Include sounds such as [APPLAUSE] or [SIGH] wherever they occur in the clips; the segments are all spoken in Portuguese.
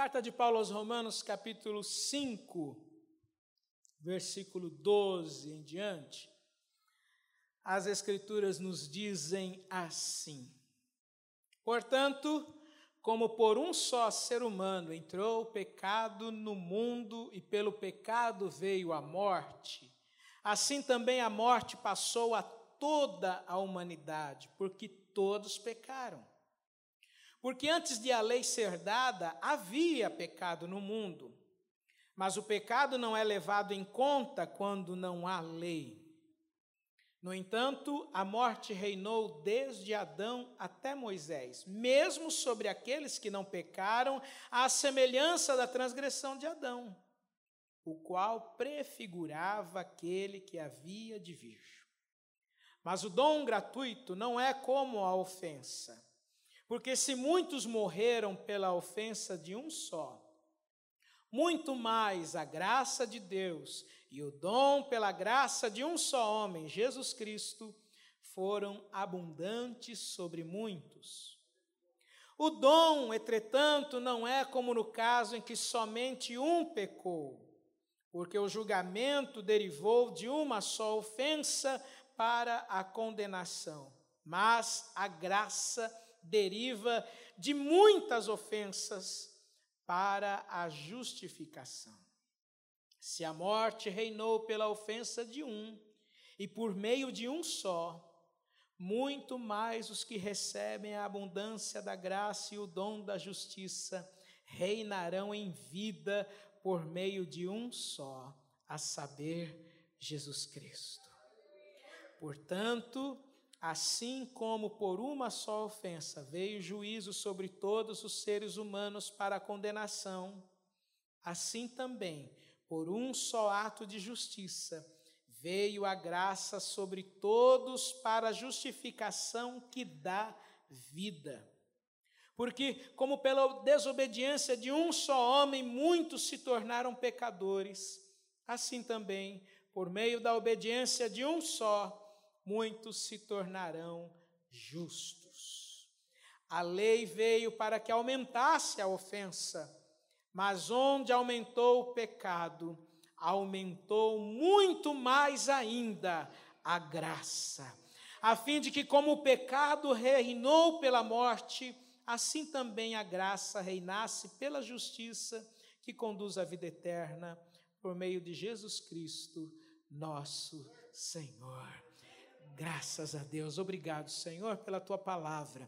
Carta de Paulo aos Romanos, capítulo 5, versículo 12 em diante. As Escrituras nos dizem assim: Portanto, como por um só ser humano entrou o pecado no mundo e pelo pecado veio a morte, assim também a morte passou a toda a humanidade, porque todos pecaram. Porque antes de a lei ser dada, havia pecado no mundo. Mas o pecado não é levado em conta quando não há lei. No entanto, a morte reinou desde Adão até Moisés, mesmo sobre aqueles que não pecaram, à semelhança da transgressão de Adão, o qual prefigurava aquele que havia de vir. Mas o dom gratuito não é como a ofensa. Porque se muitos morreram pela ofensa de um só, muito mais a graça de Deus e o dom pela graça de um só homem, Jesus Cristo, foram abundantes sobre muitos. O dom, entretanto, não é como no caso em que somente um pecou, porque o julgamento derivou de uma só ofensa para a condenação, mas a graça deriva de muitas ofensas para a justificação. Se a morte reinou pela ofensa de um, e por meio de um só, muito mais os que recebem a abundância da graça e o dom da justiça reinarão em vida por meio de um só, a saber, Jesus Cristo. Portanto, Assim como por uma só ofensa veio juízo sobre todos os seres humanos para a condenação, assim também, por um só ato de justiça, veio a graça sobre todos para a justificação que dá vida. Porque, como pela desobediência de um só homem muitos se tornaram pecadores, assim também, por meio da obediência de um só, muitos se tornarão justos. A lei veio para que aumentasse a ofensa, mas onde aumentou o pecado, aumentou muito mais ainda a graça, a fim de que, como o pecado reinou pela morte, assim também a graça reinasse pela justiça que conduz à vida eterna, por meio de Jesus Cristo, nosso Senhor. Graças a Deus. Obrigado, Senhor, pela tua palavra.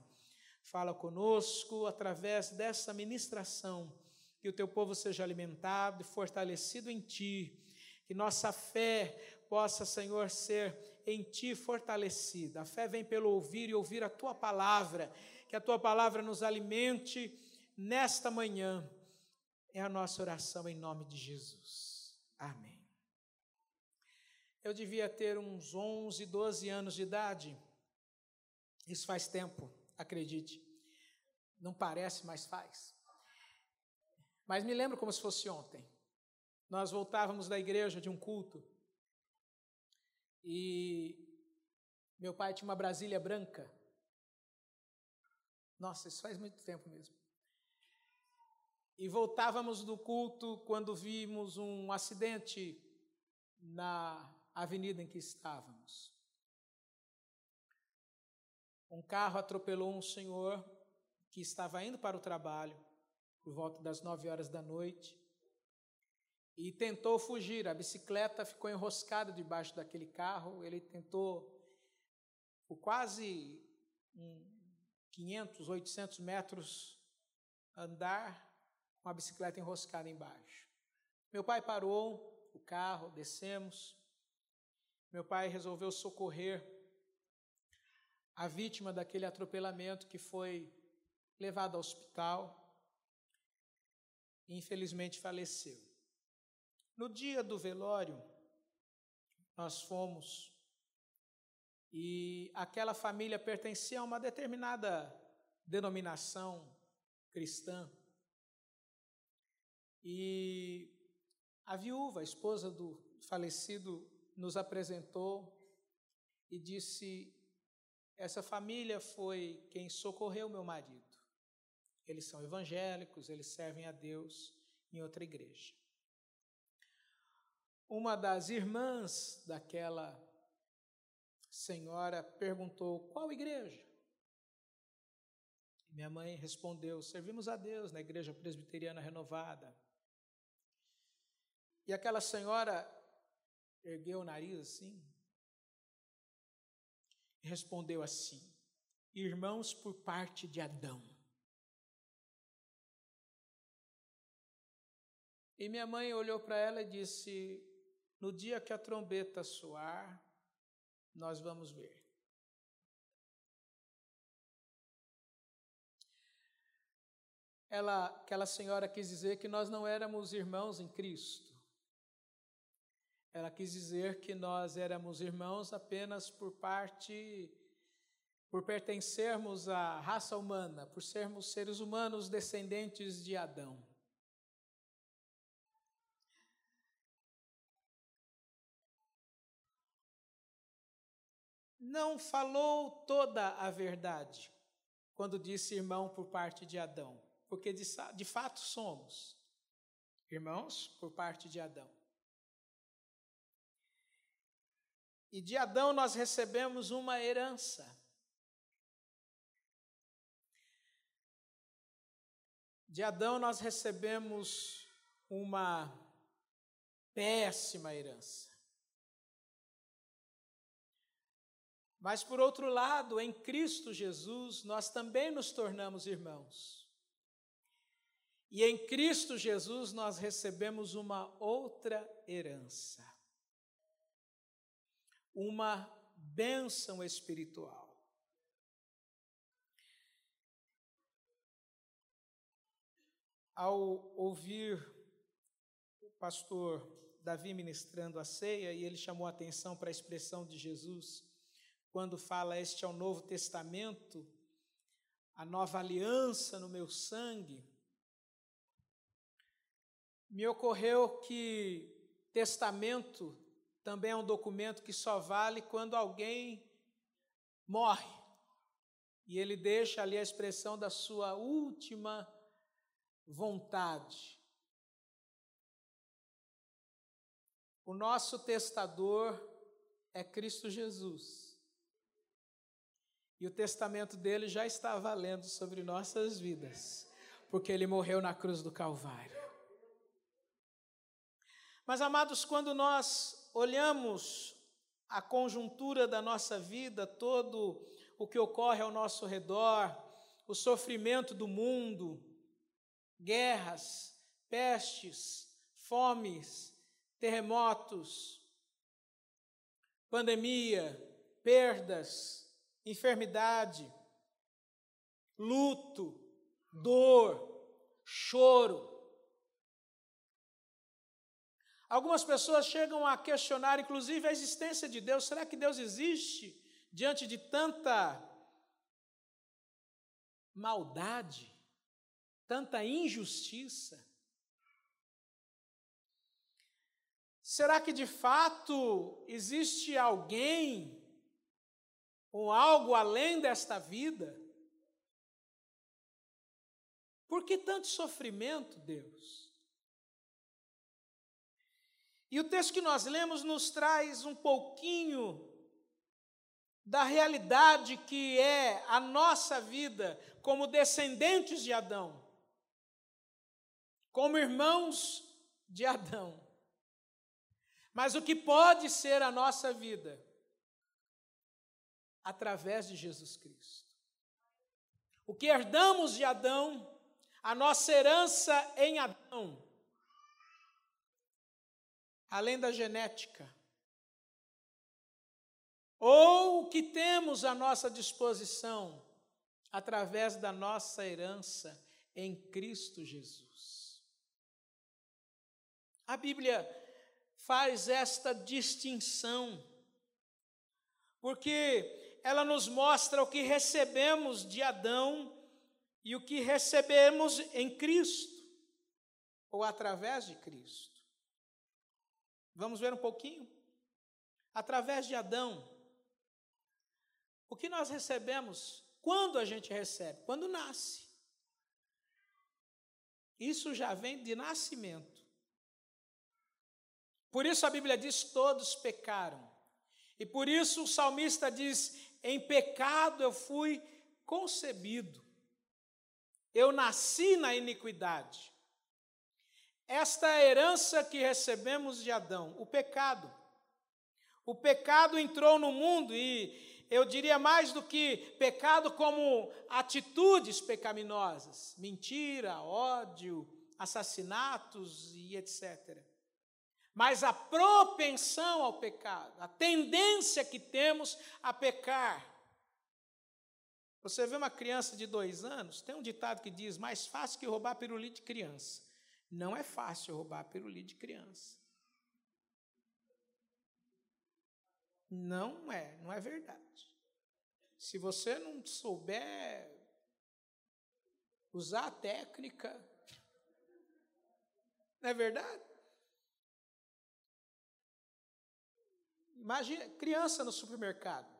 Fala conosco através dessa ministração. Que o teu povo seja alimentado e fortalecido em ti. Que nossa fé possa, Senhor, ser em ti fortalecida. A fé vem pelo ouvir e ouvir a tua palavra. Que a tua palavra nos alimente nesta manhã. É a nossa oração em nome de Jesus. Amém. Eu devia ter uns 11, 12 anos de idade. Isso faz tempo, acredite. Não parece, mas faz. Mas me lembro como se fosse ontem. Nós voltávamos da igreja de um culto e meu pai tinha uma Brasília branca. Nossa, isso faz muito tempo mesmo. E voltávamos do culto quando vimos um acidente na avenida em que estávamos. Um carro atropelou um senhor que estava indo para o trabalho por volta das nove horas da noite e tentou fugir. A bicicleta ficou enroscada debaixo daquele carro. Ele tentou por quase um 500, 800 metros andar com a bicicleta enroscada embaixo. Meu pai parou o carro, descemos. Meu pai resolveu socorrer a vítima daquele atropelamento que foi levado ao hospital e infelizmente faleceu. No dia do velório, nós fomos e aquela família pertencia a uma determinada denominação cristã. E a viúva, a esposa do falecido nos apresentou e disse: Essa família foi quem socorreu meu marido. Eles são evangélicos, eles servem a Deus em outra igreja. Uma das irmãs daquela senhora perguntou: qual igreja? Minha mãe respondeu: servimos a Deus na igreja presbiteriana renovada. E aquela senhora ergueu o nariz assim e respondeu assim: Irmãos por parte de Adão. E minha mãe olhou para ela e disse: No dia que a trombeta soar, nós vamos ver. Ela, aquela senhora quis dizer que nós não éramos irmãos em Cristo. Ela quis dizer que nós éramos irmãos apenas por parte, por pertencermos à raça humana, por sermos seres humanos descendentes de Adão. Não falou toda a verdade quando disse irmão por parte de Adão, porque de, de fato somos irmãos por parte de Adão. E de Adão nós recebemos uma herança. De Adão nós recebemos uma péssima herança. Mas, por outro lado, em Cristo Jesus, nós também nos tornamos irmãos. E em Cristo Jesus nós recebemos uma outra herança uma bênção espiritual. Ao ouvir o pastor Davi ministrando a ceia, e ele chamou a atenção para a expressão de Jesus, quando fala: Este é o Novo Testamento, a nova aliança no meu sangue. Me ocorreu que testamento também é um documento que só vale quando alguém morre. E ele deixa ali a expressão da sua última vontade. O nosso testador é Cristo Jesus. E o testamento dele já está valendo sobre nossas vidas, porque ele morreu na cruz do Calvário. Mas, amados, quando nós olhamos a conjuntura da nossa vida, todo o que ocorre ao nosso redor, o sofrimento do mundo, guerras, pestes, fomes, terremotos, pandemia, perdas, enfermidade, luto, dor, choro, Algumas pessoas chegam a questionar, inclusive, a existência de Deus. Será que Deus existe diante de tanta maldade, tanta injustiça? Será que de fato existe alguém ou algo além desta vida? Por que tanto sofrimento, Deus? E o texto que nós lemos nos traz um pouquinho da realidade que é a nossa vida como descendentes de Adão, como irmãos de Adão. Mas o que pode ser a nossa vida através de Jesus Cristo. O que herdamos de Adão, a nossa herança em Adão além da genética, ou o que temos à nossa disposição através da nossa herança em Cristo Jesus. A Bíblia faz esta distinção, porque ela nos mostra o que recebemos de Adão e o que recebemos em Cristo, ou através de Cristo. Vamos ver um pouquinho? Através de Adão, o que nós recebemos quando a gente recebe? Quando nasce. Isso já vem de nascimento. Por isso a Bíblia diz: todos pecaram. E por isso o salmista diz: em pecado eu fui concebido. Eu nasci na iniquidade. Esta é herança que recebemos de Adão, o pecado. O pecado entrou no mundo e eu diria mais do que pecado como atitudes pecaminosas, mentira, ódio, assassinatos e etc. Mas a propensão ao pecado, a tendência que temos a pecar. Você vê uma criança de dois anos, tem um ditado que diz: mais fácil que roubar pirulito de criança. Não é fácil roubar pirulito de criança. Não é, não é verdade. Se você não souber usar a técnica, não é verdade? Imagina, criança no supermercado.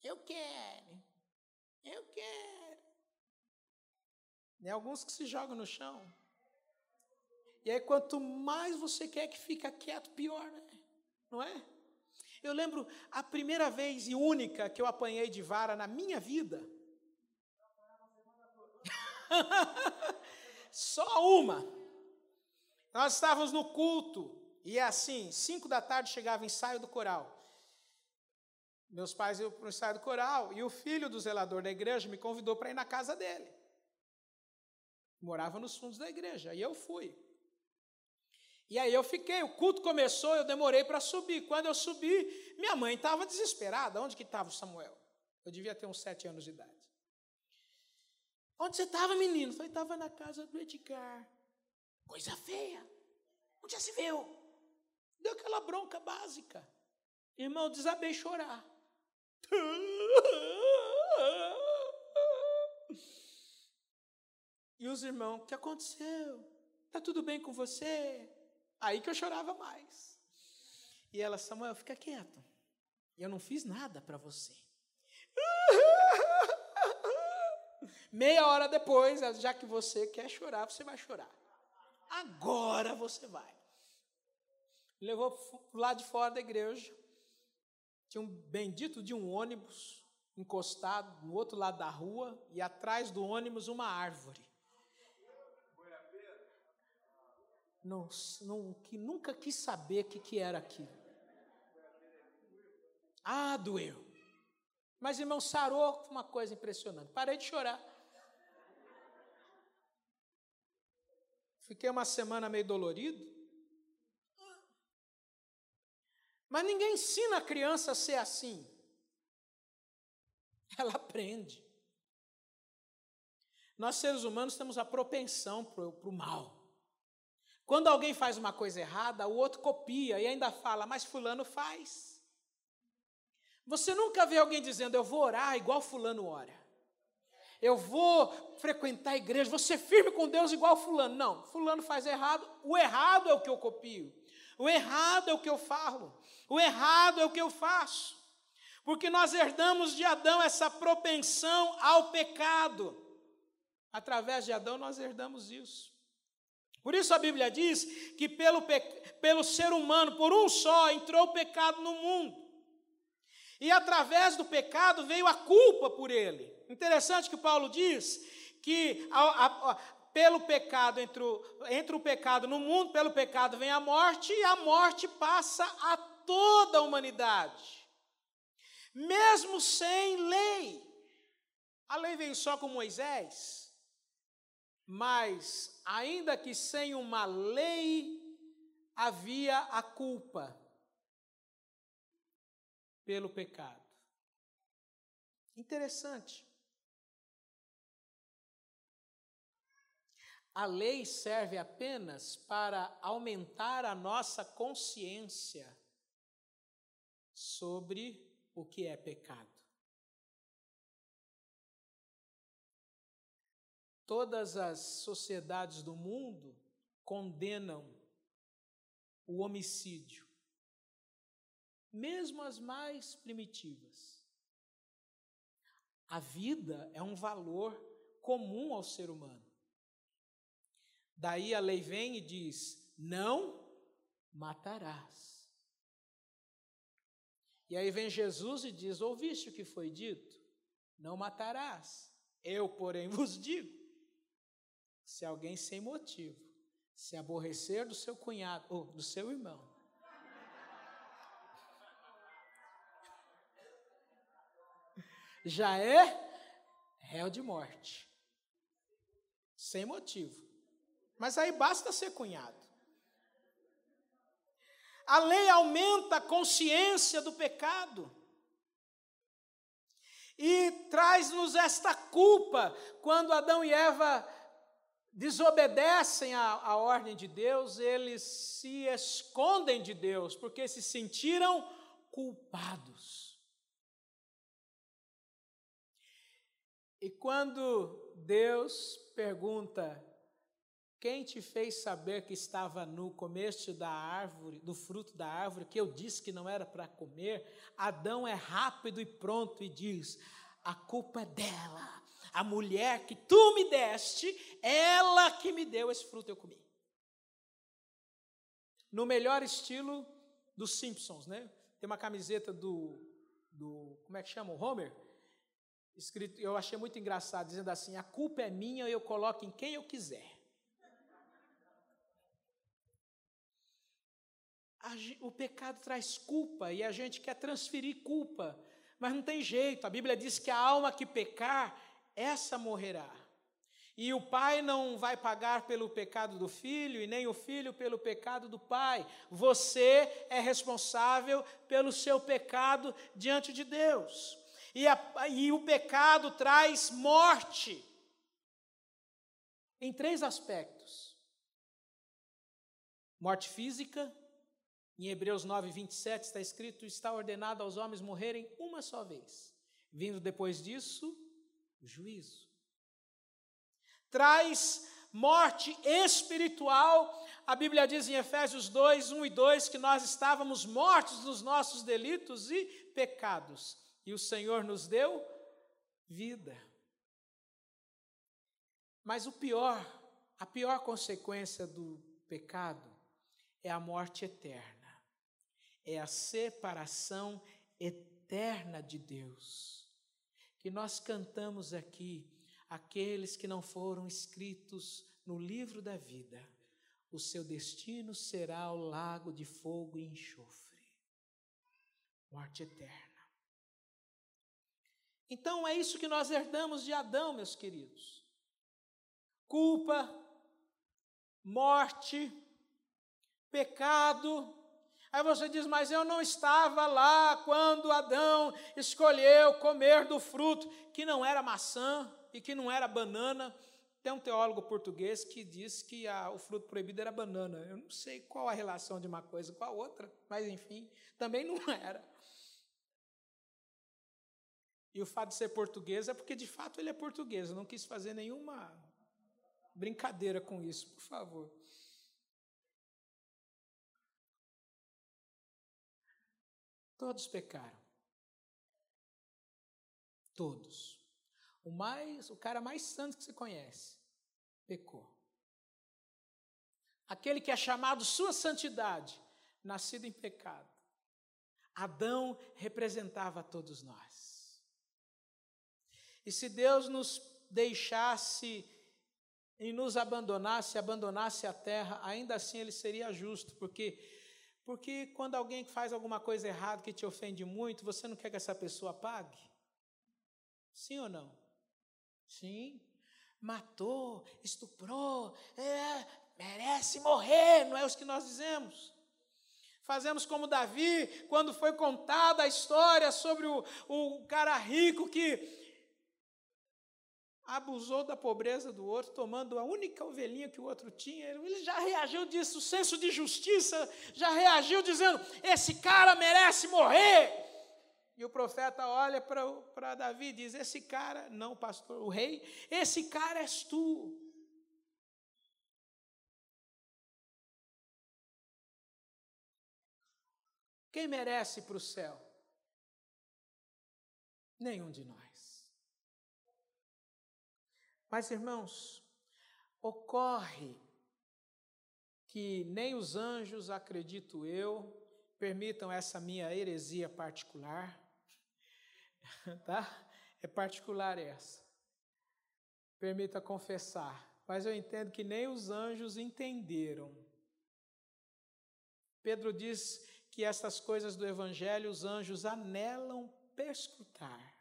Eu quero, eu quero. Tem alguns que se jogam no chão. E aí, quanto mais você quer que fica quieto, pior, né? Não é? Eu lembro a primeira vez e única que eu apanhei de vara na minha vida. [LAUGHS] Só uma. Nós estávamos no culto e é assim, cinco da tarde chegava o ensaio do coral. Meus pais iam para o ensaio do coral e o filho do zelador da igreja me convidou para ir na casa dele. Morava nos fundos da igreja e eu fui. E aí eu fiquei, o culto começou, eu demorei para subir. Quando eu subi, minha mãe estava desesperada. Onde que estava o Samuel? Eu devia ter uns sete anos de idade. Onde você estava, menino? Eu falei, estava na casa do Edgar. Coisa feia. Onde já se viu? Deu aquela bronca básica. Irmão, desabei chorar. E os irmãos, o que aconteceu? Está tudo bem com você? Aí que eu chorava mais. E ela, Samuel, fica quieto. Eu não fiz nada para você. [LAUGHS] Meia hora depois, já que você quer chorar, você vai chorar. Agora você vai. Levou lá de fora da igreja. Tinha um bendito de um ônibus encostado no outro lado da rua e atrás do ônibus uma árvore. Não, não, que nunca quis saber o que, que era aquilo. Ah, doeu. Mas, irmão, sarou uma coisa impressionante. Parei de chorar. Fiquei uma semana meio dolorido. Mas ninguém ensina a criança a ser assim. Ela aprende. Nós, seres humanos, temos a propensão para o mal. Quando alguém faz uma coisa errada, o outro copia e ainda fala, mas Fulano faz. Você nunca vê alguém dizendo, eu vou orar igual Fulano ora. Eu vou frequentar a igreja, vou ser firme com Deus igual Fulano. Não, Fulano faz errado, o errado é o que eu copio. O errado é o que eu falo. O errado é o que eu faço. Porque nós herdamos de Adão essa propensão ao pecado. Através de Adão nós herdamos isso. Por isso a Bíblia diz que pelo, pelo ser humano, por um só, entrou o pecado no mundo. E através do pecado veio a culpa por ele. Interessante que Paulo diz que a, a, a, pelo pecado entra o, entra o pecado no mundo, pelo pecado vem a morte, e a morte passa a toda a humanidade. Mesmo sem lei. A lei veio só com Moisés. Mas, ainda que sem uma lei, havia a culpa pelo pecado. Interessante. A lei serve apenas para aumentar a nossa consciência sobre o que é pecado. Todas as sociedades do mundo condenam o homicídio, mesmo as mais primitivas. A vida é um valor comum ao ser humano. Daí a lei vem e diz: não matarás. E aí vem Jesus e diz: Ouviste o que foi dito? Não matarás. Eu, porém, vos digo: se alguém sem motivo se aborrecer do seu cunhado ou do seu irmão, [LAUGHS] já é réu de morte. Sem motivo. Mas aí basta ser cunhado. A lei aumenta a consciência do pecado. E traz-nos esta culpa quando Adão e Eva desobedecem à, ordem de Deus, eles se escondem de Deus, porque se sentiram culpados. E quando Deus pergunta quem te fez saber que estava nu, comeste da árvore, do fruto da árvore, que eu disse que não era para comer? Adão é rápido e pronto e diz: a culpa é dela. A mulher que tu me deste, ela que me deu esse fruto, eu comi. No melhor estilo dos Simpsons, né? Tem uma camiseta do, do como é que chama? O Homer? Escrito, eu achei muito engraçado, dizendo assim: a culpa é minha, eu coloco em quem eu quiser. o pecado traz culpa e a gente quer transferir culpa, mas não tem jeito. A Bíblia diz que a alma que pecar, essa morrerá. E o pai não vai pagar pelo pecado do filho, e nem o filho pelo pecado do pai. Você é responsável pelo seu pecado diante de Deus. E, a, e o pecado traz morte. Em três aspectos: morte física, em Hebreus 9, 27 está escrito: está ordenado aos homens morrerem uma só vez, vindo depois disso o juízo. Traz morte espiritual. A Bíblia diz em Efésios 2, 1 e 2 que nós estávamos mortos nos nossos delitos e pecados, e o Senhor nos deu vida. Mas o pior, a pior consequência do pecado é a morte eterna é a separação eterna de Deus. Que nós cantamos aqui, aqueles que não foram escritos no livro da vida, o seu destino será o lago de fogo e enxofre morte eterna. Então é isso que nós herdamos de Adão, meus queridos: culpa, morte, pecado, Aí você diz, mas eu não estava lá quando Adão escolheu comer do fruto que não era maçã e que não era banana. Tem um teólogo português que diz que a, o fruto proibido era banana. Eu não sei qual a relação de uma coisa com a outra, mas enfim, também não [LAUGHS] era. E o fato de ser português é porque de fato ele é português. Eu não quis fazer nenhuma brincadeira com isso, por favor. Todos pecaram. Todos. O mais, o cara mais santo que você conhece, pecou. Aquele que é chamado sua santidade, nascido em pecado. Adão representava todos nós. E se Deus nos deixasse e nos abandonasse, abandonasse a terra, ainda assim ele seria justo, porque porque quando alguém faz alguma coisa errada que te ofende muito, você não quer que essa pessoa pague? Sim ou não? Sim. Matou, estuprou, é, merece morrer, não é o que nós dizemos. Fazemos como Davi, quando foi contada a história sobre o, o cara rico que abusou da pobreza do outro, tomando a única ovelhinha que o outro tinha. Ele já reagiu disso, o senso de justiça já reagiu dizendo: esse cara merece morrer. E o profeta olha para Davi e diz: Esse cara, não, pastor, o rei, esse cara és tu. Quem merece para o céu? Nenhum de nós. Mas, irmãos, ocorre que nem os anjos, acredito eu, permitam essa minha heresia particular, [LAUGHS] tá? É particular essa. Permita confessar, mas eu entendo que nem os anjos entenderam. Pedro diz que essas coisas do evangelho os anjos anelam perscrutar,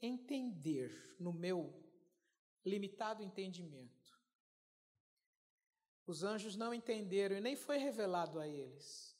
entender no meu limitado entendimento. Os anjos não entenderam e nem foi revelado a eles.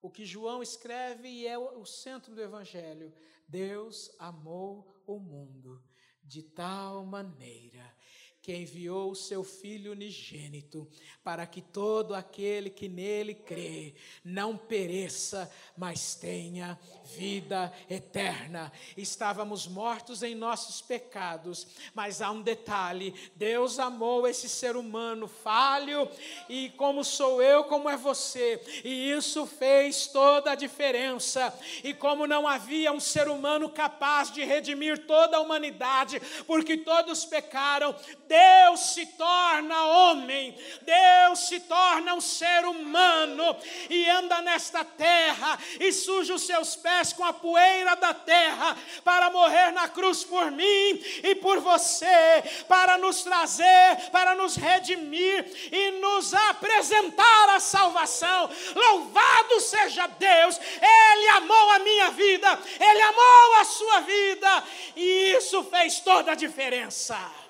O que João escreve e é o centro do Evangelho: Deus amou o mundo de tal maneira que enviou o seu Filho unigênito, para que todo aquele que nele crê não pereça, mas tenha vida eterna. Estávamos mortos em nossos pecados, mas há um detalhe: Deus amou esse ser humano falho, e como sou eu, como é você, e isso fez toda a diferença. E como não havia um ser humano capaz de redimir toda a humanidade, porque todos pecaram, Deus se torna homem, Deus se torna um ser humano e anda nesta terra e suja os seus pés com a poeira da terra para morrer na cruz por mim e por você, para nos trazer, para nos redimir e nos apresentar a salvação. Louvado seja Deus, Ele amou a minha vida, Ele amou a sua vida e isso fez toda a diferença.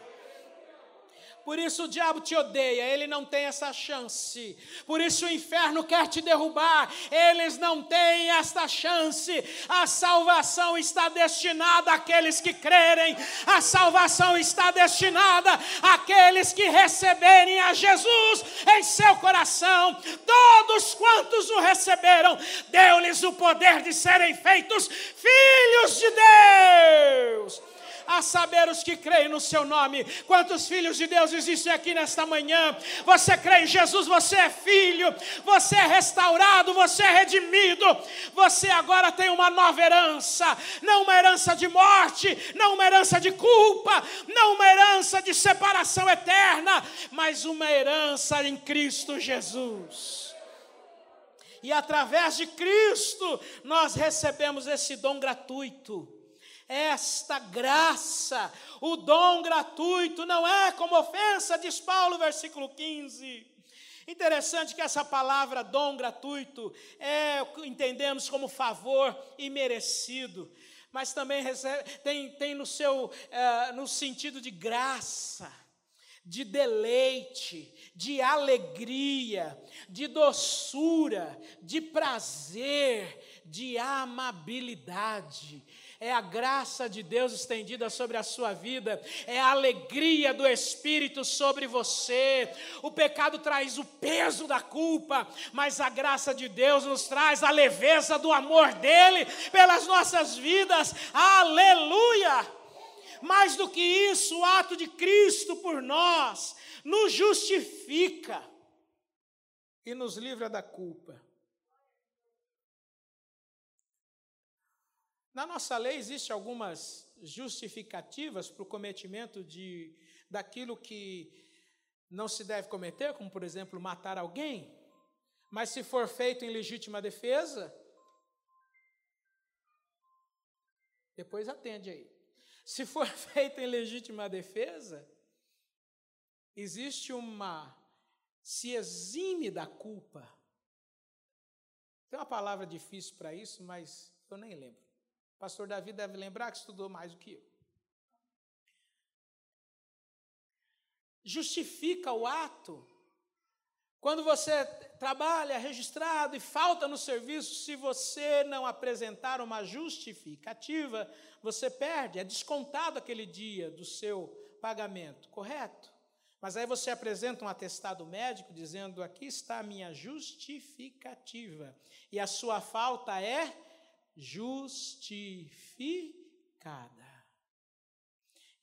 Por isso o diabo te odeia, ele não tem essa chance. Por isso o inferno quer te derrubar, eles não têm esta chance. A salvação está destinada àqueles que crerem, a salvação está destinada àqueles que receberem a Jesus em seu coração. Todos quantos o receberam, deu-lhes o poder de serem feitos filhos de Deus a saber os que creem no seu nome. Quantos filhos de Deus existem aqui nesta manhã? Você crê em Jesus, você é filho, você é restaurado, você é redimido, você agora tem uma nova herança, não uma herança de morte, não uma herança de culpa, não uma herança de separação eterna, mas uma herança em Cristo Jesus. E através de Cristo nós recebemos esse dom gratuito esta graça, o dom gratuito, não é como ofensa, diz Paulo, versículo 15. Interessante que essa palavra dom gratuito é entendemos como favor imerecido, mas também recebe, tem, tem no seu é, no sentido de graça, de deleite, de alegria, de doçura, de prazer, de amabilidade é a graça de Deus estendida sobre a sua vida, é a alegria do Espírito sobre você. O pecado traz o peso da culpa, mas a graça de Deus nos traz a leveza do amor dele pelas nossas vidas. Aleluia! Mais do que isso, o ato de Cristo por nós nos justifica e nos livra da culpa. Na nossa lei existem algumas justificativas para o cometimento de daquilo que não se deve cometer, como por exemplo matar alguém. Mas se for feito em legítima defesa, depois atende aí. Se for [LAUGHS] feito em legítima defesa, existe uma se exime da culpa. Tem uma palavra difícil para isso, mas eu nem lembro. Pastor Davi deve lembrar que estudou mais do que eu. Justifica o ato. Quando você trabalha registrado e falta no serviço, se você não apresentar uma justificativa, você perde, é descontado aquele dia do seu pagamento, correto? Mas aí você apresenta um atestado médico dizendo: aqui está a minha justificativa, e a sua falta é justificada.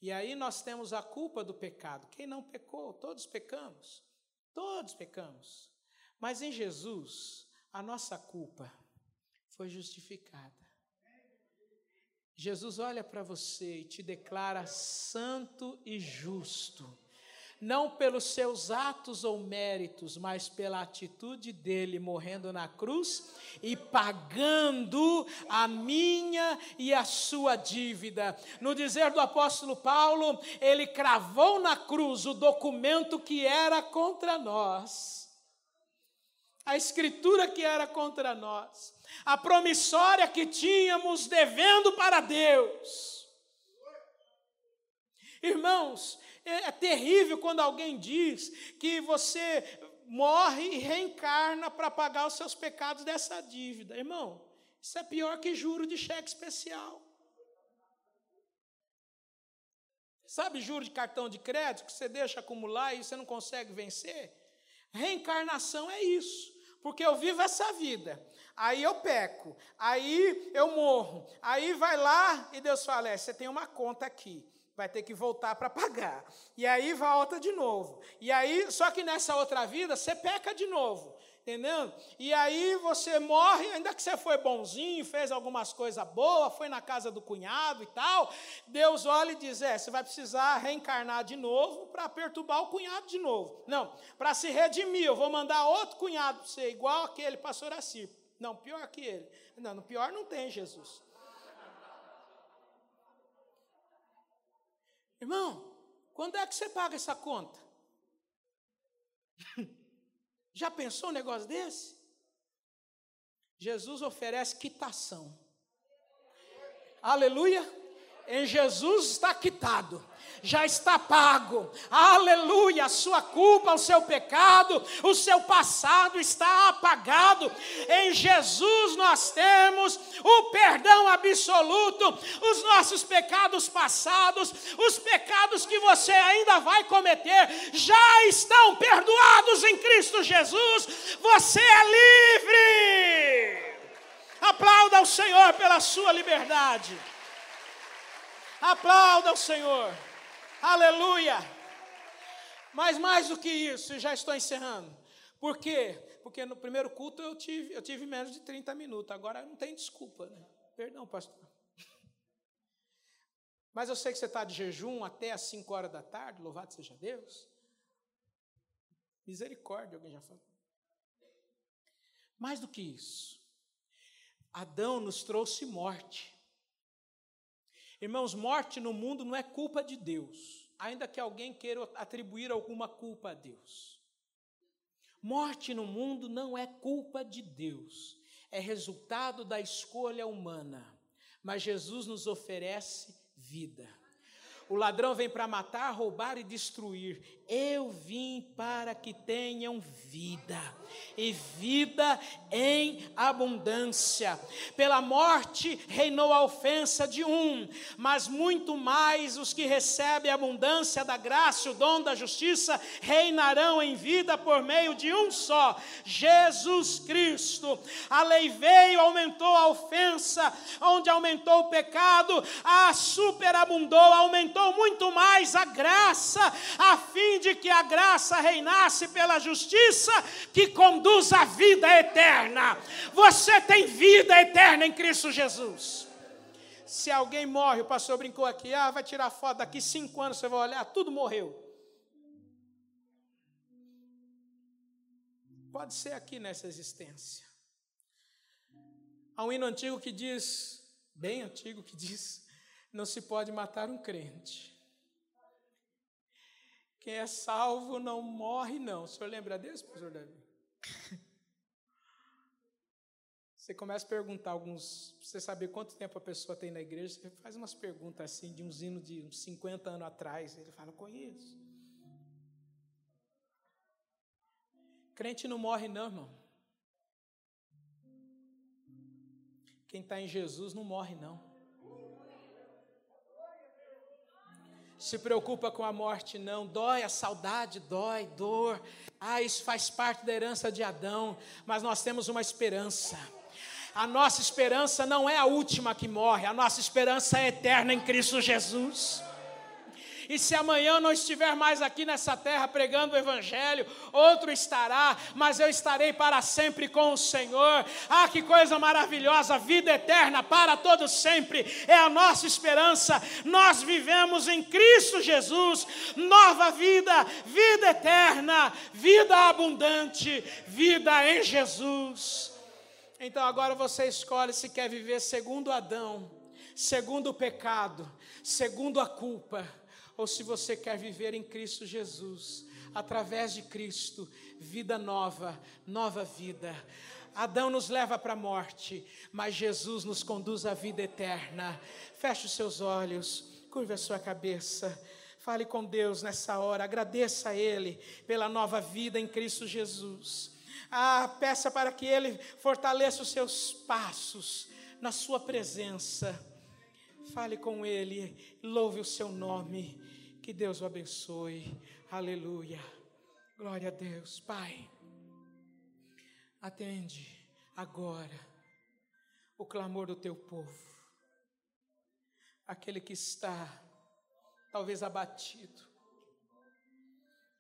E aí nós temos a culpa do pecado. Quem não pecou? Todos pecamos. Todos pecamos. Mas em Jesus, a nossa culpa foi justificada. Jesus olha para você e te declara santo e justo não pelos seus atos ou méritos, mas pela atitude dele morrendo na cruz e pagando a minha e a sua dívida. No dizer do apóstolo Paulo, ele cravou na cruz o documento que era contra nós. A escritura que era contra nós, a promissória que tínhamos devendo para Deus. Irmãos, é, é terrível quando alguém diz que você morre e reencarna para pagar os seus pecados dessa dívida. Irmão, isso é pior que juro de cheque especial. Sabe juro de cartão de crédito que você deixa acumular e você não consegue vencer? Reencarnação é isso. Porque eu vivo essa vida, aí eu peco, aí eu morro, aí vai lá e Deus fala: é, você tem uma conta aqui vai ter que voltar para pagar. E aí volta de novo. E aí, só que nessa outra vida você peca de novo. Entendeu? E aí você morre, ainda que você foi bonzinho, fez algumas coisas boas, foi na casa do cunhado e tal. Deus olha e diz: é, você vai precisar reencarnar de novo para perturbar o cunhado de novo. Não, para se redimir, eu vou mandar outro cunhado para você, igual aquele pastor Assir. Não, pior que ele. Não, no pior não tem Jesus. Irmão, quando é que você paga essa conta? [LAUGHS] Já pensou um negócio desse? Jesus oferece quitação. Aleluia. Em Jesus está quitado já está pago. Aleluia! A sua culpa, o seu pecado, o seu passado está apagado. Em Jesus nós temos o perdão absoluto, os nossos pecados passados, os pecados que você ainda vai cometer, já estão perdoados em Cristo Jesus. Você é livre. Aplauda o Senhor pela sua liberdade. Aplauda o Senhor. Aleluia! Mas mais do que isso, já estou encerrando. Por quê? Porque no primeiro culto eu tive, eu tive menos de 30 minutos, agora não tem desculpa. Né? Perdão, pastor. Mas eu sei que você está de jejum até as 5 horas da tarde, louvado seja Deus. Misericórdia, alguém já falou. Mais do que isso, Adão nos trouxe morte. Irmãos, morte no mundo não é culpa de Deus, ainda que alguém queira atribuir alguma culpa a Deus. Morte no mundo não é culpa de Deus, é resultado da escolha humana. Mas Jesus nos oferece vida. O ladrão vem para matar, roubar e destruir. Eu vim para que tenham vida, e vida em abundância. Pela morte reinou a ofensa de um, mas muito mais os que recebem a abundância da graça, o dom da justiça, reinarão em vida por meio de um só, Jesus Cristo. A lei veio, aumentou a ofensa, onde aumentou o pecado, a superabundou, aumentou muito mais a graça, a fim de que a graça reinasse pela justiça que conduz à vida eterna. Você tem vida eterna em Cristo Jesus. Se alguém morre, o pastor brincou aqui, ah, vai tirar foto, daqui cinco anos você vai olhar, tudo morreu. Pode ser aqui nessa existência. Há um hino antigo que diz, bem antigo, que diz: não se pode matar um crente. Quem é salvo não morre, não. O senhor lembra desse, professor Davi? [LAUGHS] Você começa a perguntar alguns, você saber quanto tempo a pessoa tem na igreja, você faz umas perguntas assim, de uns hinos de uns 50 anos atrás. Ele fala, conheço. Crente não morre, não, irmão. Quem está em Jesus não morre, não. Se preocupa com a morte, não. Dói, a saudade dói, dor. Ah, isso faz parte da herança de Adão, mas nós temos uma esperança. A nossa esperança não é a última que morre, a nossa esperança é eterna em Cristo Jesus. E se amanhã não estiver mais aqui nessa terra pregando o Evangelho, outro estará, mas eu estarei para sempre com o Senhor. Ah, que coisa maravilhosa! Vida eterna para todos sempre é a nossa esperança. Nós vivemos em Cristo Jesus, nova vida, vida eterna, vida abundante, vida em Jesus. Então agora você escolhe se quer viver segundo Adão, segundo o pecado, segundo a culpa, ou se você quer viver em Cristo Jesus, através de Cristo, vida nova, nova vida. Adão nos leva para a morte, mas Jesus nos conduz à vida eterna. Feche os seus olhos, curva a sua cabeça. Fale com Deus nessa hora, agradeça a Ele pela nova vida em Cristo Jesus. Ah, peça para que Ele fortaleça os seus passos na Sua presença. Fale com Ele, louve o Seu nome. Que Deus o abençoe. Aleluia. Glória a Deus. Pai, atende agora o clamor do Teu povo. Aquele que está talvez abatido.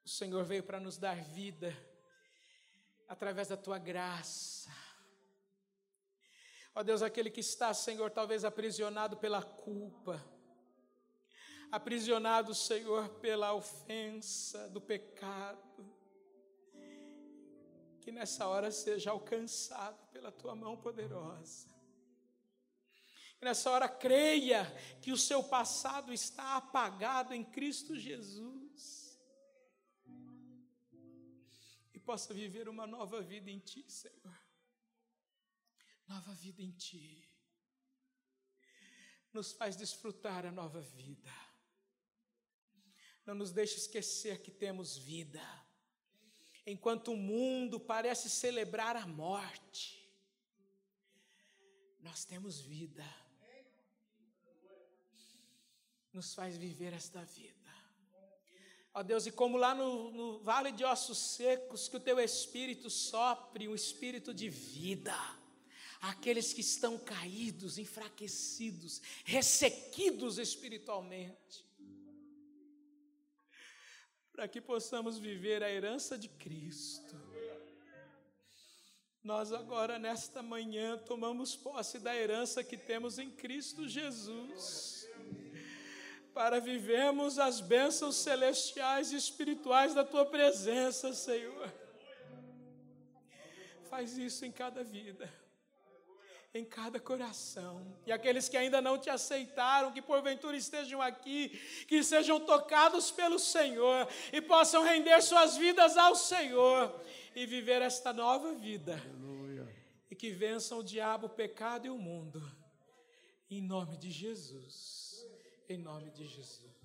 O Senhor veio para nos dar vida através da tua graça. Ó Deus, aquele que está, Senhor, talvez aprisionado pela culpa, aprisionado, Senhor, pela ofensa do pecado, que nessa hora seja alcançado pela tua mão poderosa. Que nessa hora creia que o seu passado está apagado em Cristo Jesus possa viver uma nova vida em Ti, Senhor. Nova vida em Ti. Nos faz desfrutar a nova vida. Não nos deixe esquecer que temos vida. Enquanto o mundo parece celebrar a morte, nós temos vida. Nos faz viver esta vida. Ó Deus, e como lá no, no vale de ossos secos, que o teu espírito sopre um espírito de vida aqueles que estão caídos, enfraquecidos, ressequidos espiritualmente, para que possamos viver a herança de Cristo. Nós agora, nesta manhã, tomamos posse da herança que temos em Cristo Jesus para vivermos as bênçãos celestiais e espirituais da tua presença, Senhor. Faz isso em cada vida, em cada coração. E aqueles que ainda não te aceitaram, que porventura estejam aqui, que sejam tocados pelo Senhor e possam render suas vidas ao Senhor e viver esta nova vida. Aleluia. E que vençam o diabo, o pecado e o mundo. Em nome de Jesus em nome de Jesus.